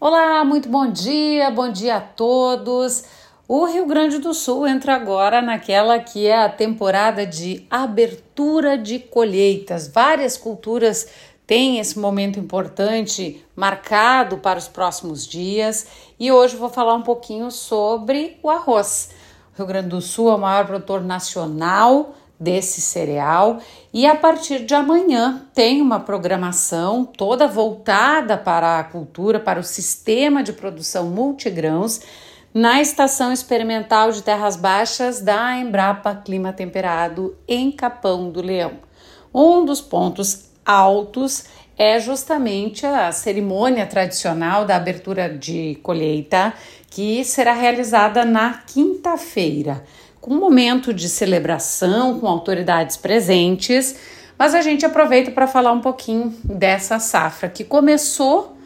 Olá, muito bom dia, bom dia a todos. O Rio Grande do Sul entra agora naquela que é a temporada de abertura de colheitas. Várias culturas têm esse momento importante marcado para os próximos dias e hoje vou falar um pouquinho sobre o arroz. O Rio Grande do Sul é o maior produtor nacional desse cereal e a partir de amanhã tem uma programação toda voltada para a cultura, para o sistema de produção multigrãos na Estação Experimental de Terras Baixas da Embrapa Clima Temperado em Capão do Leão. Um dos pontos altos é justamente a cerimônia tradicional da abertura de colheita, que será realizada na quinta-feira um momento de celebração com autoridades presentes, mas a gente aproveita para falar um pouquinho dessa safra que começou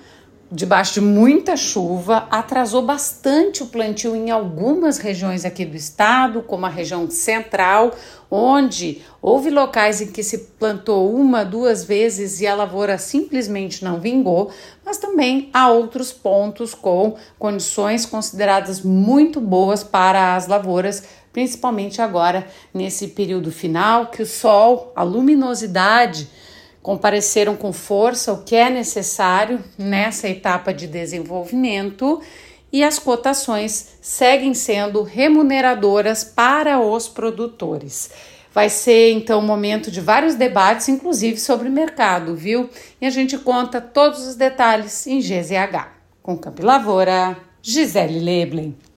debaixo de muita chuva, atrasou bastante o plantio em algumas regiões aqui do estado, como a região central, onde houve locais em que se plantou uma, duas vezes e a lavoura simplesmente não vingou, mas também há outros pontos com condições consideradas muito boas para as lavouras principalmente agora nesse período final que o sol, a luminosidade compareceram com força, o que é necessário nessa etapa de desenvolvimento e as cotações seguem sendo remuneradoras para os produtores. Vai ser então um momento de vários debates, inclusive sobre o mercado, viu? E a gente conta todos os detalhes em GZH. Com Campo Lavoura, Gisele Leblen.